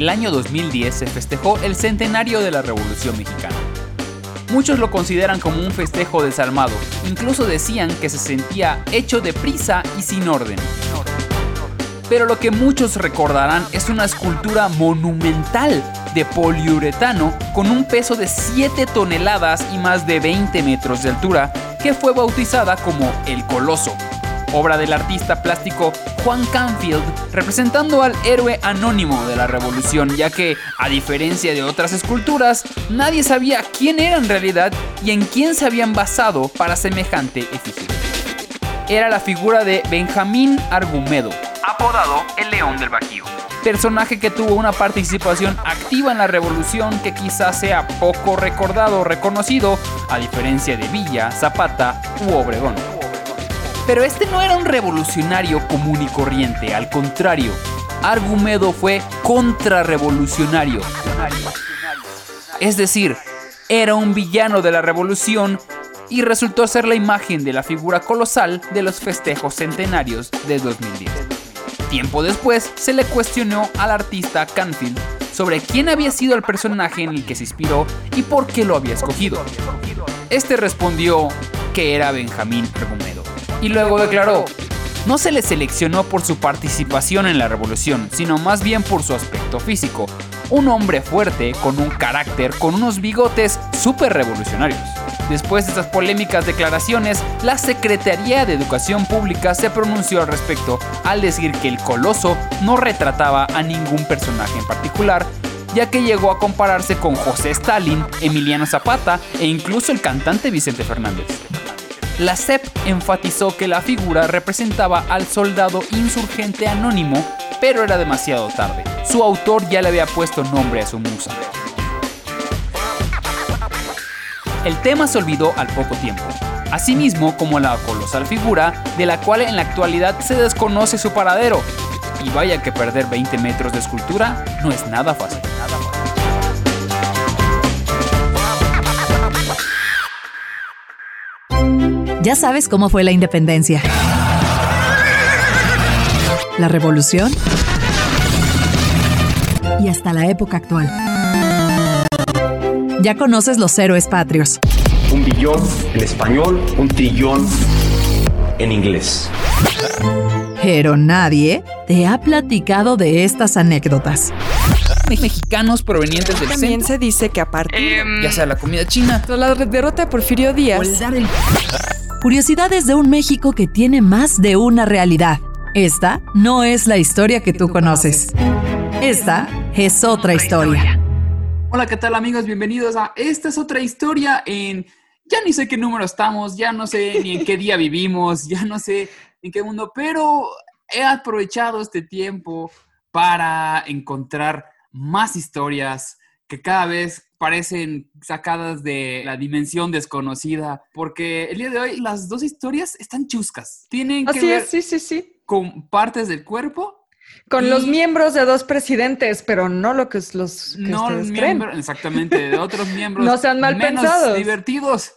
El año 2010 se festejó el centenario de la Revolución Mexicana. Muchos lo consideran como un festejo desalmado, incluso decían que se sentía hecho de prisa y sin orden. Pero lo que muchos recordarán es una escultura monumental de poliuretano con un peso de 7 toneladas y más de 20 metros de altura, que fue bautizada como El Coloso, obra del artista plástico Juan Canfield, representando al héroe anónimo de la revolución, ya que, a diferencia de otras esculturas, nadie sabía quién era en realidad y en quién se habían basado para semejante efigie. Era la figura de Benjamín Argumedo, apodado el León del Bajío. Personaje que tuvo una participación activa en la revolución que quizás sea poco recordado o reconocido, a diferencia de Villa, Zapata u Obregón. Pero este no era un revolucionario común y corriente, al contrario, Argumedo fue contrarrevolucionario. Es decir, era un villano de la revolución y resultó ser la imagen de la figura colosal de los festejos centenarios de 2010. Tiempo después se le cuestionó al artista Canfield sobre quién había sido el personaje en el que se inspiró y por qué lo había escogido. Este respondió que era Benjamín Argumedo y luego declaró, no se le seleccionó por su participación en la revolución, sino más bien por su aspecto físico. Un hombre fuerte, con un carácter, con unos bigotes súper revolucionarios. Después de estas polémicas declaraciones, la Secretaría de Educación Pública se pronunció al respecto al decir que el coloso no retrataba a ningún personaje en particular, ya que llegó a compararse con José Stalin, Emiliano Zapata e incluso el cantante Vicente Fernández. La CEP enfatizó que la figura representaba al soldado insurgente anónimo, pero era demasiado tarde. Su autor ya le había puesto nombre a su musa. El tema se olvidó al poco tiempo, asimismo como la colosal figura de la cual en la actualidad se desconoce su paradero. Y vaya que perder 20 metros de escultura no es nada fácil. Ya sabes cómo fue la independencia. La revolución. Y hasta la época actual. Ya conoces los héroes patrios. Un billón en español, un trillón en inglés. Pero nadie te ha platicado de estas anécdotas. Mexicanos provenientes del También centro, se dice que a partir ya sea la comida china la derrota de Porfirio o el Díaz, dar el Curiosidades de un México que tiene más de una realidad. Esta no es la historia que tú conoces. Esta es otra historia. Hola, ¿qué tal amigos? Bienvenidos a Esta es otra historia en... Ya ni sé qué número estamos, ya no sé ni en qué día vivimos, ya no sé en qué mundo, pero he aprovechado este tiempo para encontrar más historias que cada vez parecen sacadas de la dimensión desconocida, porque el día de hoy las dos historias están chuscas. Tienen que ver es, sí, sí, sí. con partes del cuerpo Con los miembros de dos presidentes, pero no lo que es los que no ustedes miembro- creen. exactamente de otros miembros No sean mal menos pensados. divertidos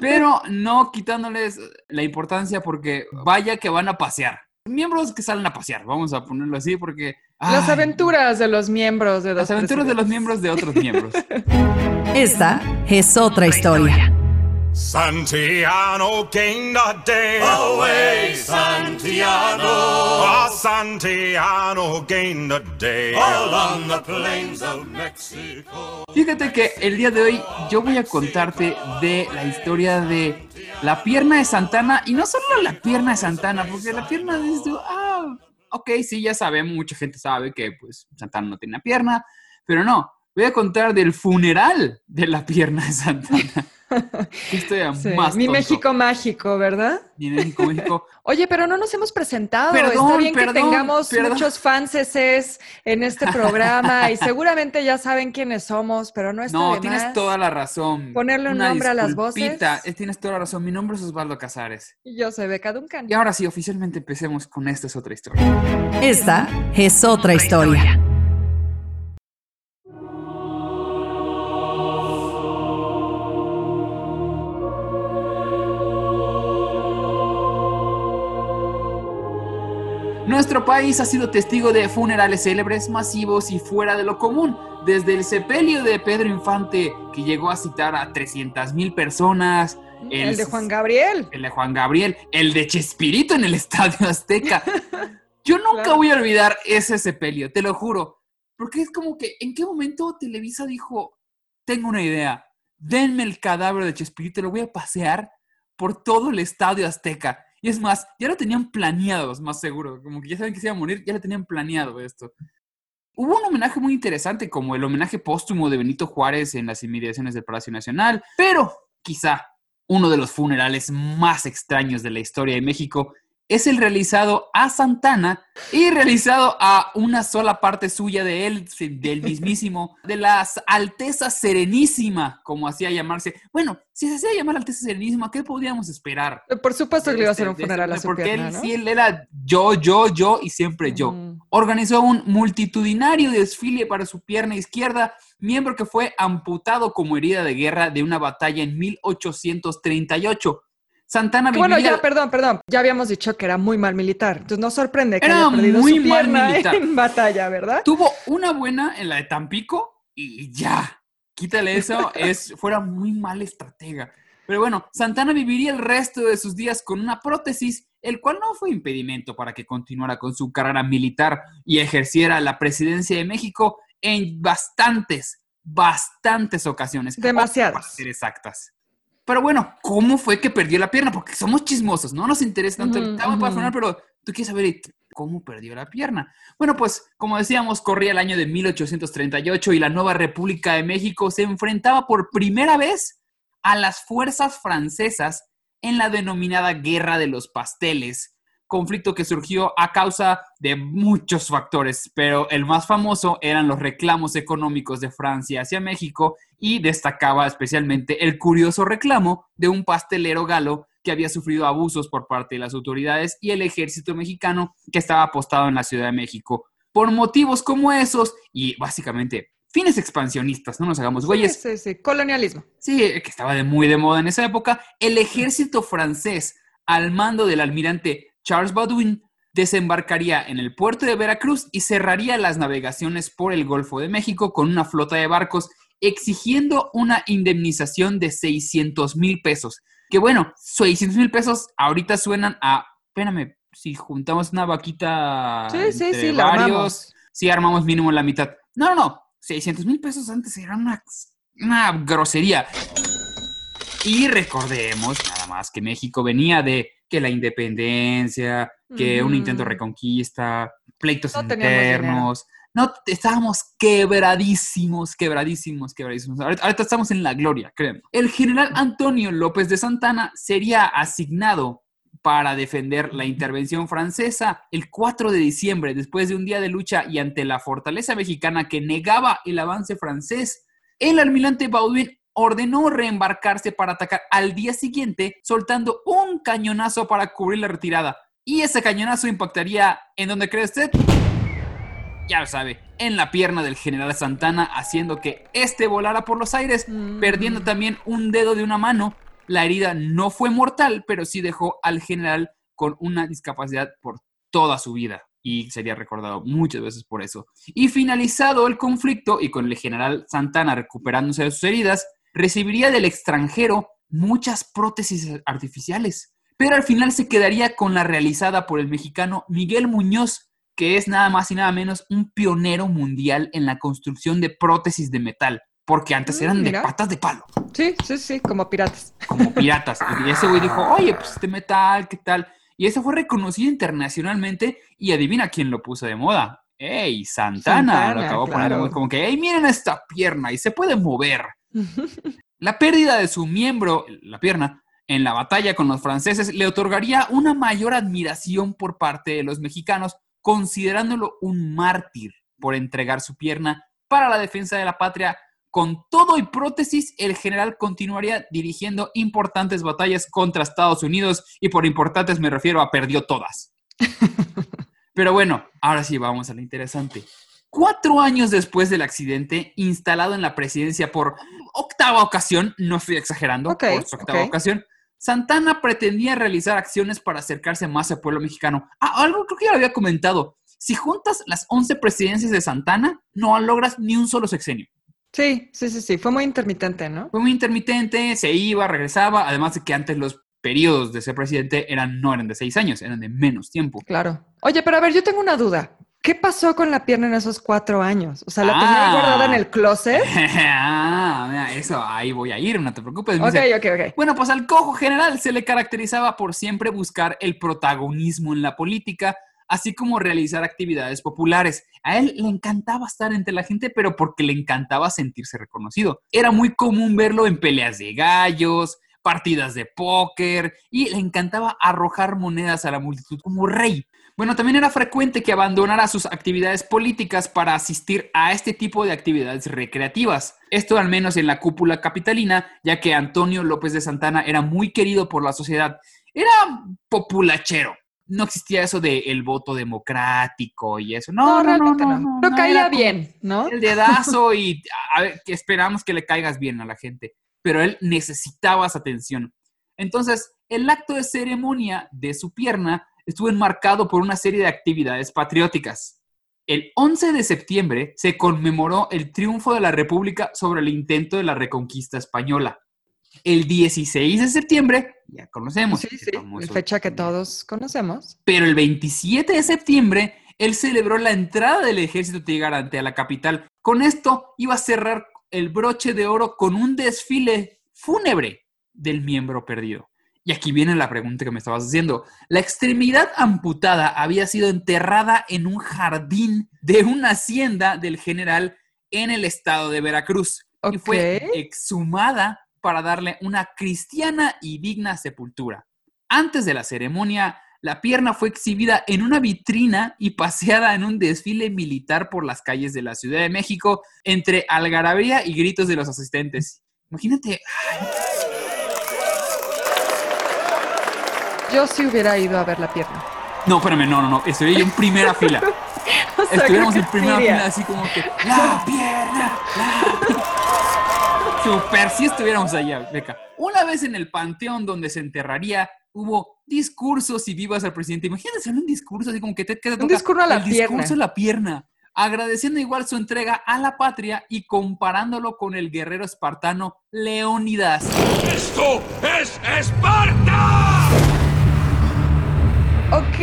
pero no quitándoles la importancia porque vaya que van a pasear miembros que salen a pasear vamos a ponerlo así porque Las aventuras de los miembros de las aventuras de los miembros de otros miembros Esta es otra historia. Santiano gained a day. Away, Santiano. Ah, Santiano gained a day. Along the plains of Mexico. fíjate que el día de hoy yo voy a contarte de la historia de la pierna de Santana y no solo la pierna de Santana porque la pierna tú, ah ok sí ya sabemos mucha gente sabe que pues Santana no tiene pierna pero no voy a contar del funeral de la pierna de Santana historia Sí, más Mi tonto. México mágico, ¿verdad? Mi México, México. Oye, pero no nos hemos presentado. Perdón, Está bien perdón, que tengamos perdón. muchos fanses en este programa y seguramente ya saben quiénes somos, pero no está No, de tienes más toda la razón. ponerle un nombre a las voces. Eh, Tienes toda la razón. Mi nombre es Osvaldo Casares. Y Yo soy Beca Duncan. Y ahora sí, oficialmente empecemos con esta es otra historia. Esta es otra historia. Nuestro país ha sido testigo de funerales célebres, masivos y fuera de lo común, desde el sepelio de Pedro Infante, que llegó a citar a 300 mil personas. El, de Juan Gabriel. El de Juan Gabriel, el de Chespirito en el Estadio Azteca. Yo nunca voy a olvidar ese sepelio, te lo juro. Porque es como que, ¿en qué momento Televisa dijo, tengo una idea, denme el cadáver de Chespirito, lo voy a pasear por todo el Estadio Azteca? Y es más, ya lo tenían planeado, más seguro. Como que ya saben que se iba a morir, ya lo tenían planeado esto. Hubo un homenaje muy interesante, como el homenaje póstumo de Benito Juárez en las inmediaciones del Palacio Nacional, pero quizá uno de los funerales más extraños de la historia de México es el realizado a Santana y realizado a una sola parte suya de él, del mismísimo, de la Alteza Serenísima, como hacía llamarse. Bueno, si se hacía llamar Alteza Serenísima, ¿qué podíamos esperar? Eh, por supuesto que le iba a hacer un funeral a su Porque pierna, él, ¿no? sí, él era yo, yo, yo y siempre yo. Mm. Organizó un multitudinario desfile para su pierna izquierda, miembro que fue amputado como herida de guerra de una batalla en 1838. Santana Bueno, viviría- ya, perdón, perdón. Ya habíamos dicho que era muy mal militar. Entonces no sorprende que Era haya perdido muy su mal pierna militar. en batalla, ¿verdad? Tuvo una buena en la de Tampico y ya. Quítale eso, es, fuera muy mal estratega. Pero bueno, Santana viviría el resto de sus días con una prótesis, el cual no fue impedimento para que continuara con su carrera militar y ejerciera la presidencia de México en bastantes, bastantes ocasiones. Demasiadas. Para ser exactas. Pero bueno, ¿cómo fue que perdió la pierna? Porque somos chismosos, no nos interesa tanto el tema para pero tú quieres saber cómo perdió la pierna. Bueno, pues como decíamos, corría el año de 1838 y la nueva República de México se enfrentaba por primera vez a las fuerzas francesas en la denominada Guerra de los Pasteles, conflicto que surgió a causa de muchos factores, pero el más famoso eran los reclamos económicos de Francia hacia México y destacaba especialmente el curioso reclamo de un pastelero galo que había sufrido abusos por parte de las autoridades y el ejército mexicano que estaba apostado en la Ciudad de México. Por motivos como esos y básicamente fines expansionistas, no nos hagamos güeyes, Sí, sí, sí. Colonialismo. Sí, que estaba de muy de moda en esa época. El ejército francés, al mando del almirante Charles Baudouin, desembarcaría en el puerto de Veracruz y cerraría las navegaciones por el Golfo de México con una flota de barcos, exigiendo una indemnización de 600 mil pesos. Que bueno, 600 mil pesos ahorita suenan a. Espérame, si juntamos una vaquita. Sí, sí, entre sí, varios, armamos. sí armamos mínimo la mitad. No, no, no. 600 mil pesos antes era una, una grosería. Y recordemos nada más que México venía de que la independencia, que un intento de reconquista, pleitos No internos. No, estábamos quebradísimos, quebradísimos, quebradísimos. Ahorita, ahorita estamos en la gloria, créeme. El general Antonio López de Santana sería asignado para defender la intervención francesa el 4 de diciembre, después de un día de lucha y ante la fortaleza mexicana que negaba el avance francés. El almirante Baudouin ordenó reembarcarse para atacar al día siguiente, soltando un cañonazo para cubrir la retirada. Y ese cañonazo impactaría en donde cree usted, ya lo sabe, en la pierna del general Santana, haciendo que este volara por los aires, Mm. perdiendo también un dedo de una mano. La herida no fue mortal, pero sí dejó al general con una discapacidad por toda su vida y sería recordado muchas veces por eso. Y finalizado el conflicto y con el general Santana recuperándose de sus heridas, recibiría del extranjero muchas prótesis artificiales, pero al final se quedaría con la realizada por el mexicano Miguel Muñoz, que es nada más y nada menos un pionero mundial en la construcción de prótesis de metal, porque antes Mm, eran de patas de palo Sí, sí, sí, como piratas. como piratas. Y ese güey dijo, oye, pues este metal, ¿qué tal? Y eso fue reconocido internacionalmente y adivina quién lo puso de moda. ¡Ey! Santana, Santana, lo acabó poniendo claro. muy como que, ¡ey, miren esta pierna! Y se puede mover. La pérdida de su miembro, la pierna, en la batalla con los franceses le otorgaría una mayor admiración por parte de los mexicanos, considerándolo un mártir por entregar su pierna para la defensa de la patria. Con todo y prótesis, el general continuaría dirigiendo importantes batallas contra Estados Unidos y por importantes me refiero a perdió todas. Pero bueno, ahora sí vamos a lo interesante. Cuatro años después del accidente, instalado en la presidencia por octava ocasión, no estoy exagerando, por su octava ocasión, Santana pretendía realizar acciones para acercarse más al pueblo mexicano. Ah, algo creo que ya lo había comentado. Si juntas las 11 presidencias de Santana, no logras ni un solo sexenio. Sí, sí, sí, sí. Fue muy intermitente, ¿no? Fue muy intermitente, se iba, regresaba, además de que antes los periodos de ser presidente eran, no eran de seis años, eran de menos tiempo. Claro. Oye, pero a ver, yo tengo una duda. ¿Qué pasó con la pierna en esos cuatro años? O sea, ¿la tenía guardada en el closet? ah, mira, eso, ahí voy a ir, no te preocupes. Ok, Dice, ok, ok. Bueno, pues al cojo general se le caracterizaba por siempre buscar el protagonismo en la política, así como realizar actividades populares. A él le encantaba estar entre la gente, pero porque le encantaba sentirse reconocido. Era muy común verlo en peleas de gallos, partidas de póker, y le encantaba arrojar monedas a la multitud como rey. Bueno, también era frecuente que abandonara sus actividades políticas para asistir a este tipo de actividades recreativas. Esto al menos en la cúpula capitalina, ya que Antonio López de Santana era muy querido por la sociedad. Era populachero. No existía eso de el voto democrático y eso. No, No, no, no, realmente no. no, Pero no, caía bien, ¿no? El dedazo y a ver, que esperamos que le caigas bien a la gente. Pero él necesitaba esa atención. Entonces, el acto de ceremonia de su pierna estuvo enmarcado por una serie de actividades patrióticas. El 11 de septiembre se conmemoró el triunfo de la República sobre el intento de la reconquista española. El 16 de septiembre, ya conocemos. Sí, el sí, famoso- fecha que todos conocemos. Pero el 27 de septiembre, él celebró la entrada del ejército trigarante a la capital. Con esto iba a cerrar el broche de oro con un desfile fúnebre del miembro perdido. Y aquí viene la pregunta que me estabas haciendo. La extremidad amputada había sido enterrada en un jardín de una hacienda del general en el estado de Veracruz. Y fue exhumada para darle una cristiana y digna sepultura. Antes de la ceremonia, la pierna fue exhibida en una vitrina y paseada en un desfile militar por las calles de la Ciudad de México entre algarabía y gritos de los asistentes. Imagínate, Yo sí hubiera ido a ver la pierna. no, espérame, no, no, no, estoy yo en primera fila. O sea, Estuviéramos en primera fila, así como que, ¡la pierna! ¡La Super, si estuviéramos allá, Beca. Una vez en el panteón donde se enterraría, hubo discursos y vivas al presidente. Imagínate un discurso así como que te queda Un discurso a la el discurso pierna. a la pierna, agradeciendo igual su entrega a la patria y comparándolo con el guerrero espartano Leónidas. ¡Esto es Esparta! Ok.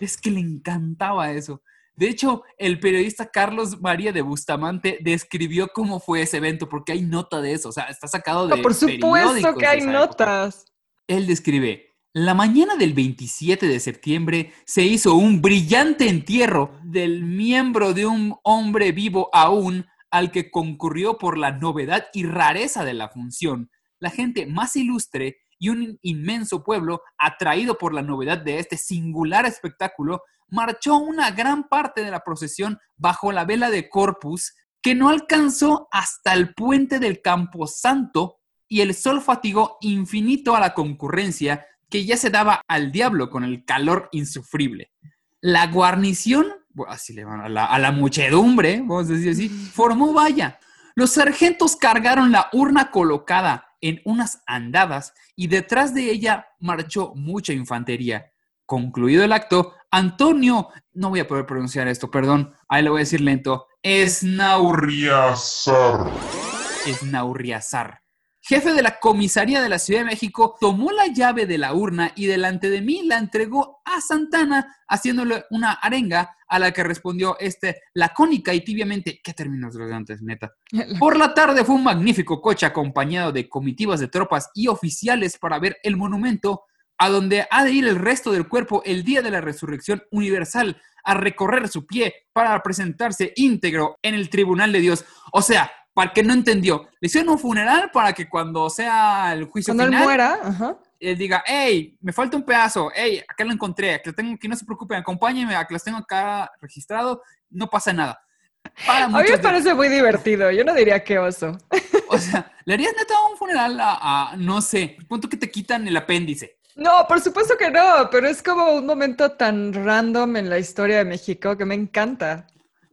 Es que le encantaba eso. De hecho, el periodista Carlos María de Bustamante describió cómo fue ese evento, porque hay nota de eso. O sea, está sacado de. No, por supuesto que hay época. notas. Él describe: La mañana del 27 de septiembre se hizo un brillante entierro del miembro de un hombre vivo aún al que concurrió por la novedad y rareza de la función. La gente más ilustre y un inmenso pueblo, atraído por la novedad de este singular espectáculo, marchó una gran parte de la procesión bajo la vela de Corpus, que no alcanzó hasta el puente del Camposanto, y el sol fatigó infinito a la concurrencia que ya se daba al diablo con el calor insufrible. La guarnición, así le van a la, a la muchedumbre, vamos a decir así, formó valla. Los sargentos cargaron la urna colocada en unas andadas y detrás de ella marchó mucha infantería. Concluido el acto, Antonio, no voy a poder pronunciar esto, perdón, ahí lo voy a decir lento, Riazar. Esnaurriazar, jefe de la comisaría de la Ciudad de México, tomó la llave de la urna y delante de mí la entregó a Santana, haciéndole una arenga a la que respondió este lacónica y tibiamente, ¿qué términos elegantes, neta? Por la tarde fue un magnífico coche acompañado de comitivas de tropas y oficiales para ver el monumento a donde ha de ir el resto del cuerpo el día de la resurrección universal a recorrer su pie para presentarse íntegro en el tribunal de Dios. O sea, para que no entendió, le hicieron un funeral para que cuando sea el juicio Cuando él final, muera, ajá. él diga, hey, me falta un pedazo, hey, acá lo encontré, aquí lo tengo, que no se preocupen, acompáñenme, aquí los tengo acá registrado, no pasa nada. Para A mí me parece muy divertido. Yo no diría que oso. o sea, ¿le harías neta un funeral a, a, no sé, punto que te quitan el apéndice? No, por supuesto que no, pero es como un momento tan random en la historia de México que me encanta.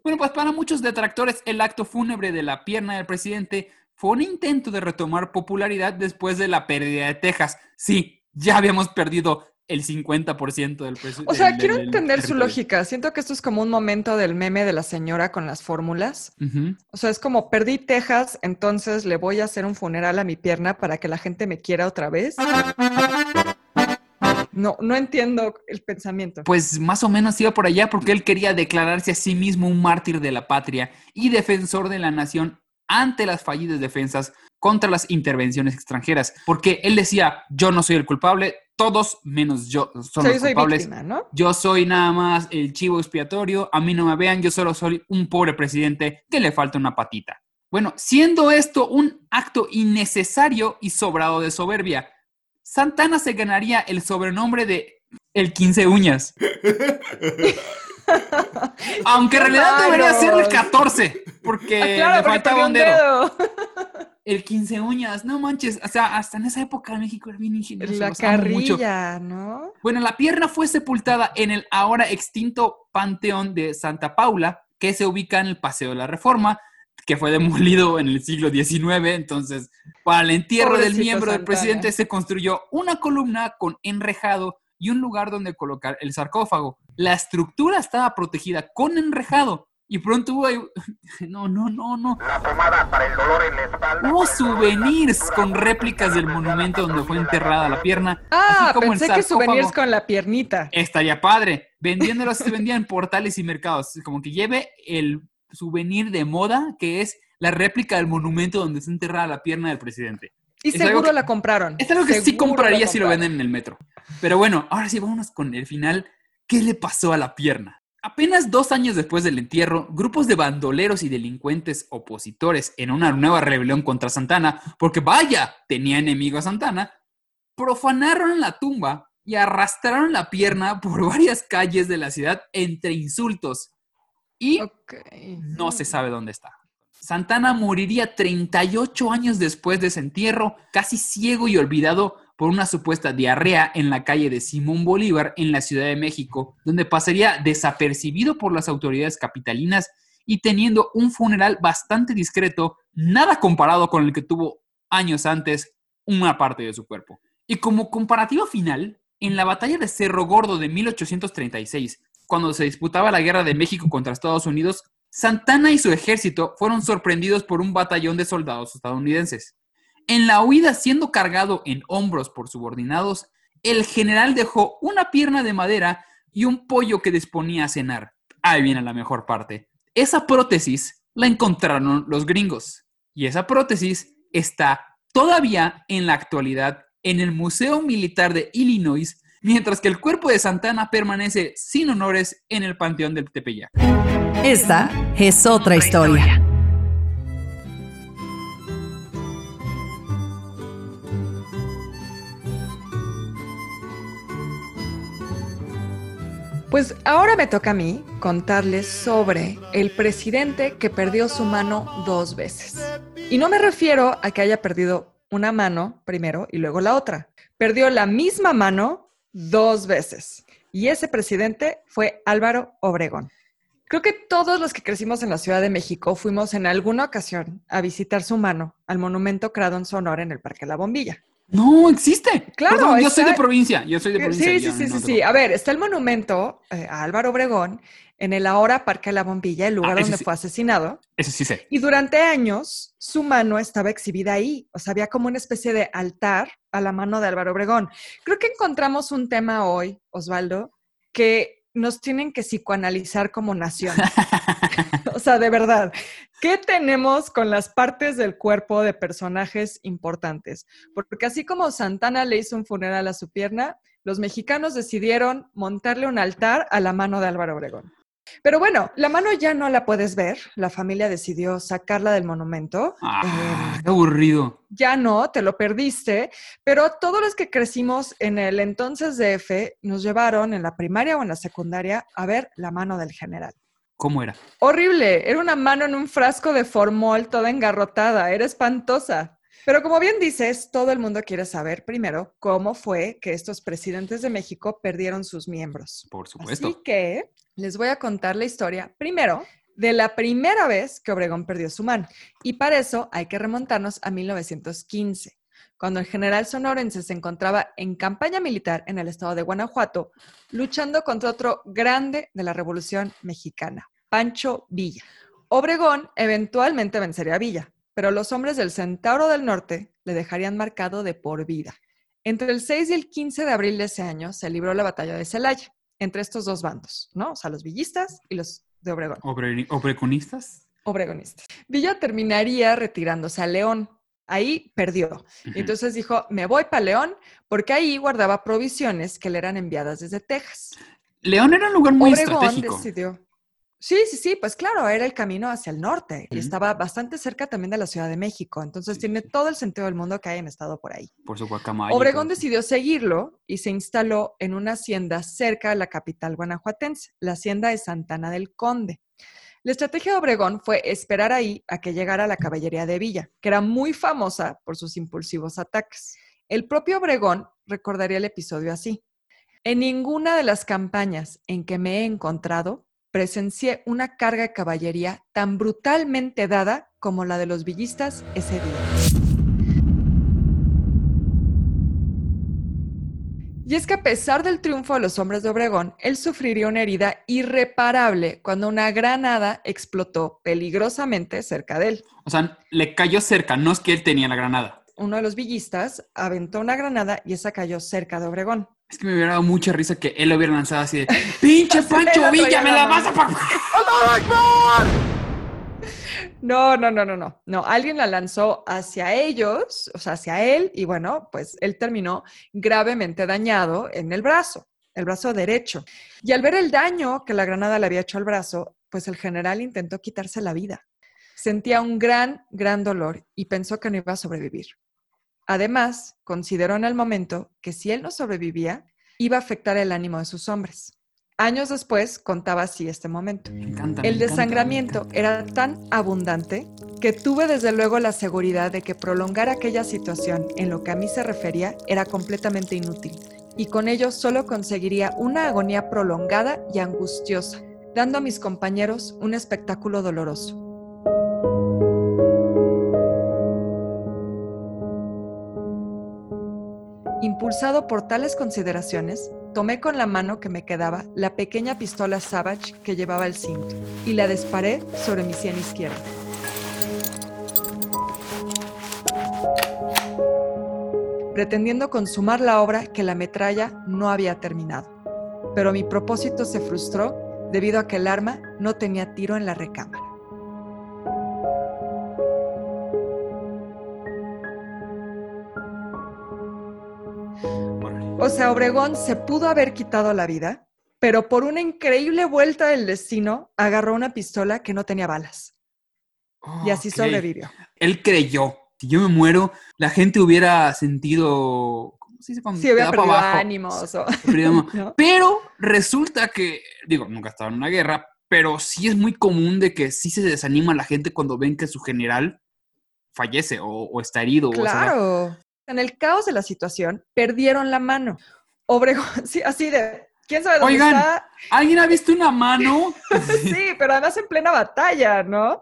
Bueno, pues para muchos detractores el acto fúnebre de la pierna del presidente fue un intento de retomar popularidad después de la pérdida de Texas. Sí, ya habíamos perdido el 50% del presupuesto. O sea, quiero entender su lógica. Siento que esto es como un momento del meme de la señora con las fórmulas. O sea, es como perdí Texas, entonces le voy a hacer un funeral a mi pierna para que la gente me quiera otra vez. No, no entiendo el pensamiento. Pues más o menos iba por allá porque él quería declararse a sí mismo un mártir de la patria y defensor de la nación ante las fallidas defensas contra las intervenciones extranjeras, porque él decía, yo no soy el culpable, todos menos yo son los culpables. Yo soy nada más el chivo expiatorio, a mí no me vean, yo solo soy un pobre presidente que le falta una patita. Bueno, siendo esto un acto innecesario y sobrado de soberbia, Santana se ganaría el sobrenombre de el 15 uñas. Aunque en realidad debería ser el 14, porque ah, le faltaba un dedo. El 15 uñas, no manches, o sea, hasta en esa época México era bien ingenioso. La carrilla, ¿no? Bueno, la pierna fue sepultada en el ahora extinto Panteón de Santa Paula, que se ubica en el Paseo de la Reforma, que fue demolido en el siglo XIX. Entonces, para el entierro del miembro del presidente se construyó una columna con enrejado y un lugar donde colocar el sarcófago. La estructura estaba protegida con enrejado. Y pronto hubo... No, no, no, no. La pomada para el dolor en la espalda. Hubo souvenirs con réplicas del monumento donde fue enterrada la pierna. Ah, como pensé que souvenirs con la piernita. Estaría padre. Vendiéndolos se vendían en portales y mercados. Como que lleve el souvenir de moda que es la réplica del monumento donde está enterrada la pierna del presidente. Y seguro la compraron. Es algo que sí compraría si lo venden en el metro. Pero bueno, ahora sí, vámonos con el final. ¿Qué le pasó a la pierna? Apenas dos años después del entierro, grupos de bandoleros y delincuentes opositores en una nueva rebelión contra Santana, porque vaya, tenía enemigo a Santana, profanaron la tumba y arrastraron la pierna por varias calles de la ciudad entre insultos. Y no se sabe dónde está. Santana moriría 38 años después de ese entierro, casi ciego y olvidado por una supuesta diarrea en la calle de Simón Bolívar en la Ciudad de México, donde pasaría desapercibido por las autoridades capitalinas y teniendo un funeral bastante discreto, nada comparado con el que tuvo años antes una parte de su cuerpo. Y como comparativo final, en la batalla de Cerro Gordo de 1836, cuando se disputaba la guerra de México contra Estados Unidos, Santana y su ejército fueron sorprendidos por un batallón de soldados estadounidenses. En la huida siendo cargado en hombros por subordinados, el general dejó una pierna de madera y un pollo que disponía a cenar. Ahí viene la mejor parte. Esa prótesis la encontraron los gringos. Y esa prótesis está todavía en la actualidad en el Museo Militar de Illinois mientras que el cuerpo de Santana permanece sin honores en el Panteón del Tepeyac. Esta es otra historia. Pues ahora me toca a mí contarles sobre el presidente que perdió su mano dos veces. Y no me refiero a que haya perdido una mano primero y luego la otra. Perdió la misma mano dos veces. Y ese presidente fue Álvaro Obregón. Creo que todos los que crecimos en la Ciudad de México fuimos en alguna ocasión a visitar su mano al monumento creado en Sonora en el Parque La Bombilla. No, existe. Claro. yo soy de provincia. Yo soy de provincia. Sí, sí, sí, sí, sí. A ver, está el monumento eh, a Álvaro Obregón en el ahora Parque La Bombilla, el lugar ah, donde fue asesinado. Eso sí sé. Y durante años su mano estaba exhibida ahí. O sea, había como una especie de altar a la mano de Álvaro Obregón. Creo que encontramos un tema hoy, Osvaldo, que nos tienen que psicoanalizar como nación. o sea, de verdad, ¿qué tenemos con las partes del cuerpo de personajes importantes? Porque así como Santana le hizo un funeral a su pierna, los mexicanos decidieron montarle un altar a la mano de Álvaro Obregón. Pero bueno, la mano ya no la puedes ver. La familia decidió sacarla del monumento. Ah, em, qué aburrido. Ya no, te lo perdiste. Pero todos los que crecimos en el entonces DF nos llevaron en la primaria o en la secundaria a ver la mano del general. ¿Cómo era? Horrible. Era una mano en un frasco de formol toda engarrotada. Era espantosa. Pero como bien dices, todo el mundo quiere saber primero cómo fue que estos presidentes de México perdieron sus miembros. Por supuesto. Así que les voy a contar la historia primero de la primera vez que Obregón perdió su mano. Y para eso hay que remontarnos a 1915, cuando el general sonorense se encontraba en campaña militar en el estado de Guanajuato, luchando contra otro grande de la Revolución Mexicana, Pancho Villa. Obregón eventualmente vencería a Villa, pero los hombres del Centauro del Norte le dejarían marcado de por vida. Entre el 6 y el 15 de abril de ese año se libró la batalla de Celaya, entre estos dos bandos, ¿no? O sea, los villistas y los de Obregón. Obre- ¿Obregonistas? Obregonistas. Villa terminaría retirándose a León. Ahí perdió. Entonces dijo, me voy para León porque ahí guardaba provisiones que le eran enviadas desde Texas. León era un lugar muy Obregón estratégico. decidió. Sí, sí, sí, pues claro, era el camino hacia el norte y estaba bastante cerca también de la Ciudad de México. Entonces Sí, tiene todo el sentido del mundo que hayan estado por ahí. Por su guacamaya. Obregón decidió seguirlo y se instaló en una hacienda cerca de la capital guanajuatense, la hacienda de Santana del Conde. La estrategia de Obregón fue esperar ahí a que llegara la caballería de Villa, que era muy famosa por sus impulsivos ataques. El propio Obregón recordaría el episodio así. En ninguna de las campañas en que me he encontrado presencié una carga de caballería tan brutalmente dada como la de los villistas ese día. Y es que a pesar del triunfo de los hombres de Obregón, él sufriría una herida irreparable cuando una granada explotó peligrosamente cerca de él. O sea, le cayó cerca, no es que él tenía la granada. Uno de los villistas aventó una granada y esa cayó cerca de Obregón. Es que me hubiera dado mucha risa que él lo hubiera lanzado así de ¡Pinche Pancho la Villa, me la vas a... pa-". No, no, no, no, no. No, alguien la lanzó hacia ellos, o sea, hacia él, y bueno, pues él terminó gravemente dañado en el brazo, el brazo derecho. Y al ver el daño que la granada le había hecho al brazo, pues el general intentó quitarse la vida. Sentía un gran, gran dolor y pensó que no iba a sobrevivir. Además, consideró en el momento que si él no sobrevivía, iba a afectar el ánimo de sus hombres. Años después contaba así este momento. Encanta, El desangramiento encanta. era tan abundante que tuve desde luego la seguridad de que prolongar aquella situación en lo que a mí se refería era completamente inútil y con ello solo conseguiría una agonía prolongada y angustiosa, dando a mis compañeros un espectáculo doloroso. Impulsado por tales consideraciones, tomé con la mano que me quedaba la pequeña pistola Savage que llevaba el cinto y la disparé sobre mi sien izquierda. pretendiendo consumar la obra que la metralla no había terminado. Pero mi propósito se frustró debido a que el arma no tenía tiro en la recámara. O sea, Obregón se pudo haber quitado la vida, pero por una increíble vuelta del destino agarró una pistola que no tenía balas y así sobrevivió. Él creyó. Si yo me muero, la gente hubiera sentido... ¿Cómo se Sí, había perdido ánimos. o-. Pero resulta que, digo, nunca he estado en una guerra, pero sí es muy común de que sí se desanima la gente cuando ven que su general fallece o, o está herido. o. Claro. En el caos de la situación, perdieron la mano. Obregón, sí, así de, ¿quién sabe dónde Oigan. está? ¿Alguien ha visto una mano? Sí, pero además en plena batalla, ¿no?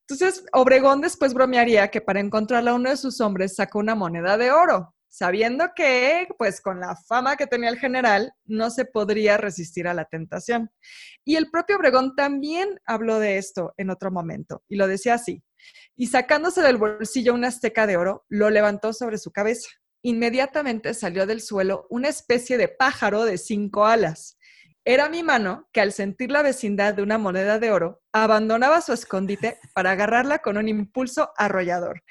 Entonces, Obregón después bromearía que para encontrarla uno de sus hombres sacó una moneda de oro, sabiendo que, pues con la fama que tenía el general, no se podría resistir a la tentación. Y el propio Obregón también habló de esto en otro momento, y lo decía así. Y sacándose del bolsillo una esteca de oro, lo levantó sobre su cabeza. Inmediatamente salió del suelo una especie de pájaro de cinco alas. Era mi mano que al sentir la vecindad de una moneda de oro, abandonaba su escondite para agarrarla con un impulso arrollador.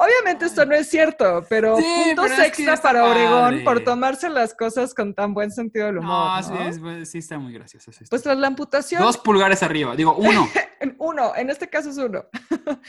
Obviamente esto no es cierto, pero Sí, puntos pero es que extra para Obregón por tomarse las cosas con tan buen sentido del humor. No, ¿no? sí, es- sí está muy gracioso. sí está. Pues tras la amputación, Dos pulgares arriba, digo, uno. en uno, en este caso es uno.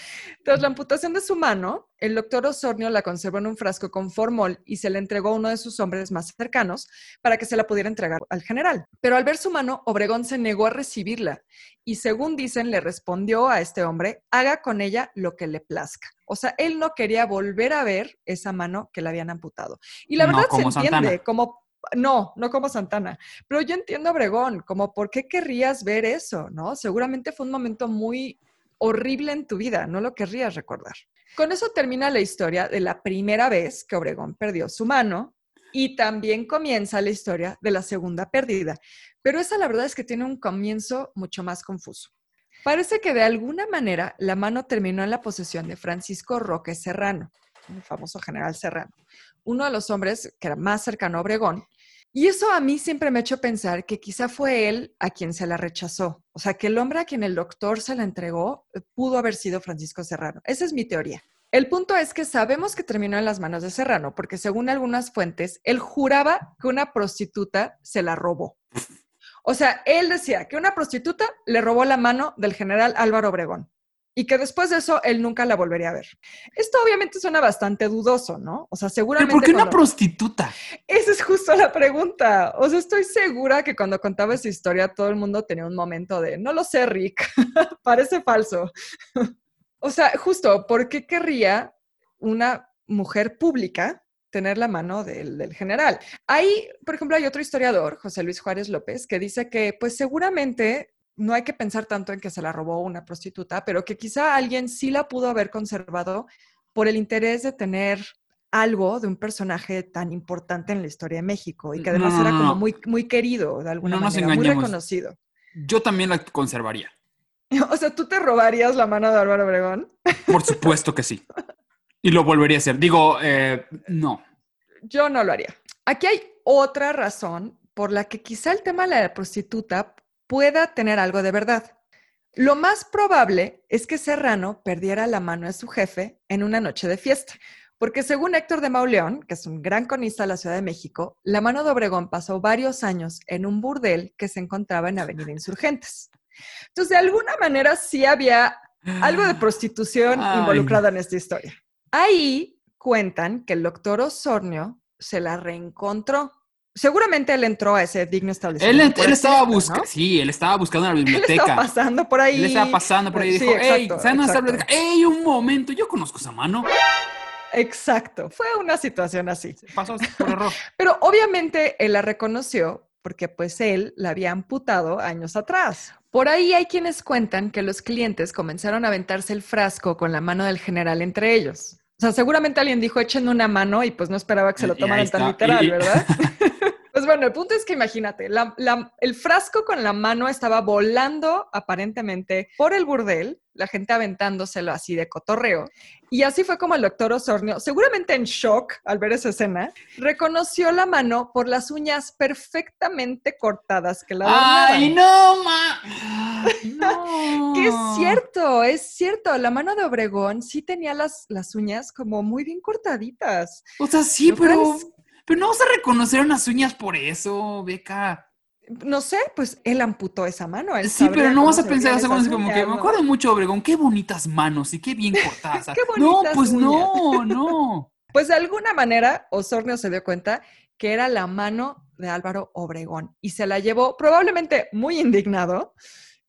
Tras la amputación de su mano, el doctor Osornio la conservó en un frasco con formol y se la entregó a uno de sus hombres más cercanos para que se la pudiera entregar al general. Pero al ver su mano, Obregón se negó a recibirla y según dicen le respondió a este hombre, haga con ella lo que le plazca. O sea, él no quería volver a ver esa mano que le habían amputado. Y la No, verdad se entiende, Santana. como no, no como Santana. Pero yo entiendo a Obregón, como por qué querrías ver eso, ¿no? Seguramente fue un momento muy horrible en tu vida, no lo querrías recordar. Con eso termina la historia de la primera vez que Obregón perdió su mano y también comienza la historia de la segunda pérdida. Pero esa la verdad es que tiene un comienzo mucho más confuso. Parece que de alguna manera la mano terminó en la posesión de Francisco Roque Serrano, el famoso general Serrano, uno de los hombres que era más cercano a Obregón. Y eso a mí siempre me ha hecho pensar que quizá fue él a quien se la rechazó. O sea, que el hombre a quien el doctor se la entregó eh, pudo haber sido Francisco Serrano. Esa es mi teoría. El punto es que sabemos que terminó en las manos de Serrano, porque según algunas fuentes, él juraba que una prostituta se la robó. O sea, él decía que una prostituta le robó la mano del general Álvaro Obregón y que después de eso él nunca la volvería a ver. Esto obviamente suena bastante dudoso, ¿no? O sea, seguramente... ¿Pero por qué una prostituta? Esa es justo la pregunta. O sea, estoy segura que cuando contaba esa historia todo el mundo tenía un momento de, no lo sé, Rick, parece falso. o sea, justo, ¿por qué querría una mujer pública tener la mano del, del general? Ahí, por ejemplo, hay otro historiador, José Luis Juárez López, que dice que pues seguramente no hay que pensar tanto en que se la robó una prostituta, pero que quizá alguien sí la pudo haber conservado por el interés de tener algo de un personaje tan importante en la historia de México y que No, además no, era como muy, muy querido de alguna manera, muy reconocido. Yo también la conservaría. O sea, ¿tú te robarías la mano de Álvaro Obregón? Por supuesto que sí. Y lo volvería a hacer. Digo, eh, no. Yo no lo haría. Aquí hay otra razón por la que quizá el tema de la prostituta pueda tener algo de verdad. Lo más probable es que Serrano perdiera la mano de su jefe en una noche de fiesta, porque según Héctor de Mauleón, que es un gran conista de la Ciudad de México, la mano de Obregón pasó varios años en un burdel que se encontraba en Avenida Insurgentes. Entonces, de alguna manera sí había algo de prostitución Ay. involucrada en esta historia. Ahí cuentan que el doctor Osornio se la reencontró. Seguramente él entró a ese digno Él, establecimiento. por él estaba buscando, ¿no? sí, él estaba buscando en la Él biblioteca. estaba pasando por ahí. Él estaba pasando por ahí y Sí, dijo, hey, exacto, ¿saben dónde está la exacto. biblioteca? Hey, un momento, yo conozco esa mano. Exacto. Fue una situación así. Pasó por error. Pero obviamente él la reconoció porque pues él la había amputado años atrás. Por ahí hay quienes cuentan que los clientes comenzaron a aventarse el frasco con la mano del general entre ellos. O sea, seguramente alguien dijo, échenme una mano y pues no esperaba que se lo tomaran tan literal, ¿verdad? Pues bueno, el punto es que imagínate, la- la- el frasco con la mano estaba volando aparentemente por el burdel, la gente aventándoselo así de cotorreo. Y así fue como el doctor Osornio, seguramente en shock al ver esa escena, reconoció la mano por las uñas perfectamente cortadas que la adornaban. ¡Ay, no, ma! Ay, No. Que es cierto, es cierto. La mano de Obregón sí tenía las, las uñas como muy bien cortaditas. O sea, sí, pero, es- pero no vas a reconocer unas uñas por eso, Beca. No sé, pues él amputó esa mano. Sí, pero no vas a pensar así como, que me ¿no? acuerdo mucho Obregón, qué bonitas manos y qué bien cortadas. Qué no, pues no, no. Pues de alguna manera Osornio se dio cuenta que era la mano de Álvaro Obregón y se la llevó probablemente muy indignado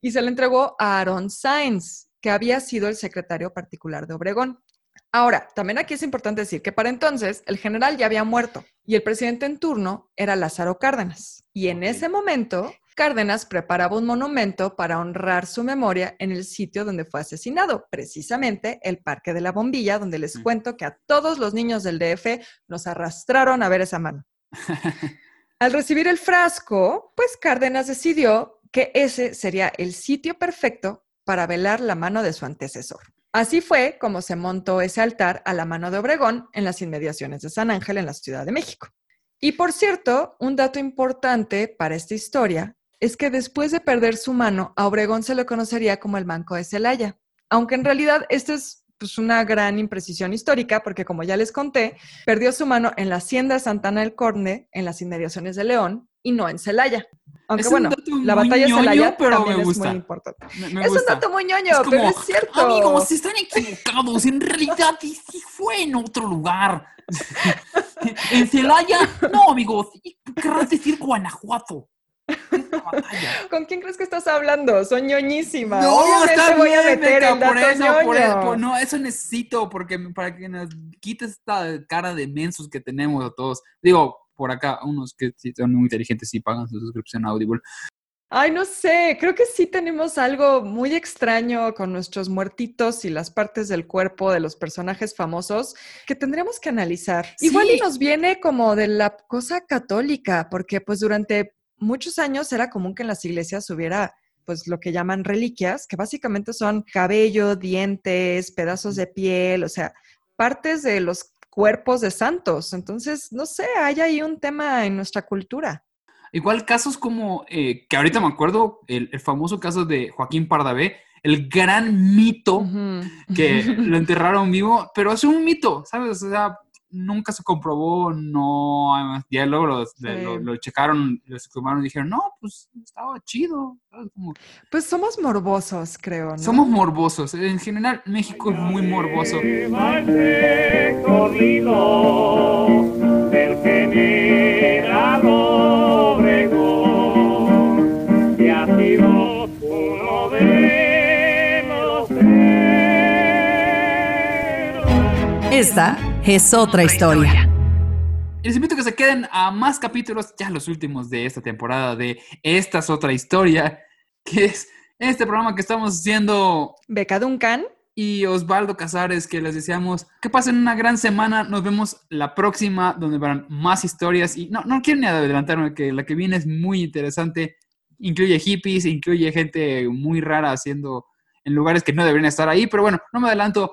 y se la entregó a Aaron Sainz, que había sido el secretario particular de Obregón. Ahora, también aquí es importante decir que para entonces el general ya había muerto y el presidente en turno era Lázaro Cárdenas. Y en ese momento, Cárdenas preparaba un monumento para honrar su memoria en el sitio donde fue asesinado, precisamente el Parque de la Bombilla, donde les Mm. cuento que a todos los niños del DF nos arrastraron a ver esa mano. Al recibir el frasco, pues Cárdenas decidió que ese sería el sitio perfecto para velar la mano de su antecesor. Así fue como se montó ese altar a la mano de Obregón en las inmediaciones de San Ángel en la Ciudad de México. Y por cierto, un dato importante para esta historia es que después de perder su mano, a Obregón se le conocería como el Manco de Celaya, aunque en realidad esto es pues, una gran imprecisión histórica, porque como ya les conté, perdió su mano en la hacienda Santana del Corne, en las inmediaciones de León, y no en Celaya. Aunque Es bueno, la batalla ñoño, Celaya pero también me es gusta. muy importante. Me, me es gusta. un dato muy ñoño, Es pero como, es cierto. Amigos, están equivocados. En realidad, sí fue en otro lugar. en Celaya, no, amigos. Querrás decir Guanajuato. Es. ¿Con quién crees que estás hablando? Soy ñoñísima. No, Obviamente está voy a meter Beca, el dato por eso, por ñoño. eso, por- no, eso necesito, porque para que nos quites esta cara de mensos que tenemos a todos. Digo, por acá, unos que sí son muy inteligentes y pagan su suscripción a Audible. Ay, no sé, creo que sí tenemos algo muy extraño con nuestros muertitos y las partes del cuerpo de los personajes famosos que tendríamos que analizar. Igual y nos viene como de la cosa católica, porque pues durante muchos años era común que en las iglesias hubiera pues lo que llaman reliquias, que básicamente son cabello, dientes, pedazos de piel, o sea, partes de los cuerpos de santos. Entonces, no sé, hay ahí un tema en nuestra cultura. Igual casos como, eh, que ahorita me acuerdo, el, el famoso caso de Joaquín Pardavé, el gran mito que lo enterraron vivo, pero es un mito, ¿sabes? O sea, nunca se comprobó, no, además, ya luego lo, Sí. lo, lo checaron, lo exhumaron y dijeron, no, pues estaba chido. Como, Pues somos morbosos, creo, ¿no? Somos morbosos, en general México es muy morboso. Del general Obregón, que ha sido uno de los. Esta es otra historia. Les invito a que se queden a más capítulos, ya los últimos de esta temporada de Esta es otra historia, que es este programa que estamos haciendo Beca Duncan. y Osvaldo Casares, que les deseamos que pasen una gran semana. Nos vemos la próxima, donde verán más historias. Y no, no quiero ni adelantarme, que la que viene es muy interesante. Incluye hippies, incluye gente muy rara haciendo en lugares que no deberían estar ahí. Pero bueno, no me adelanto.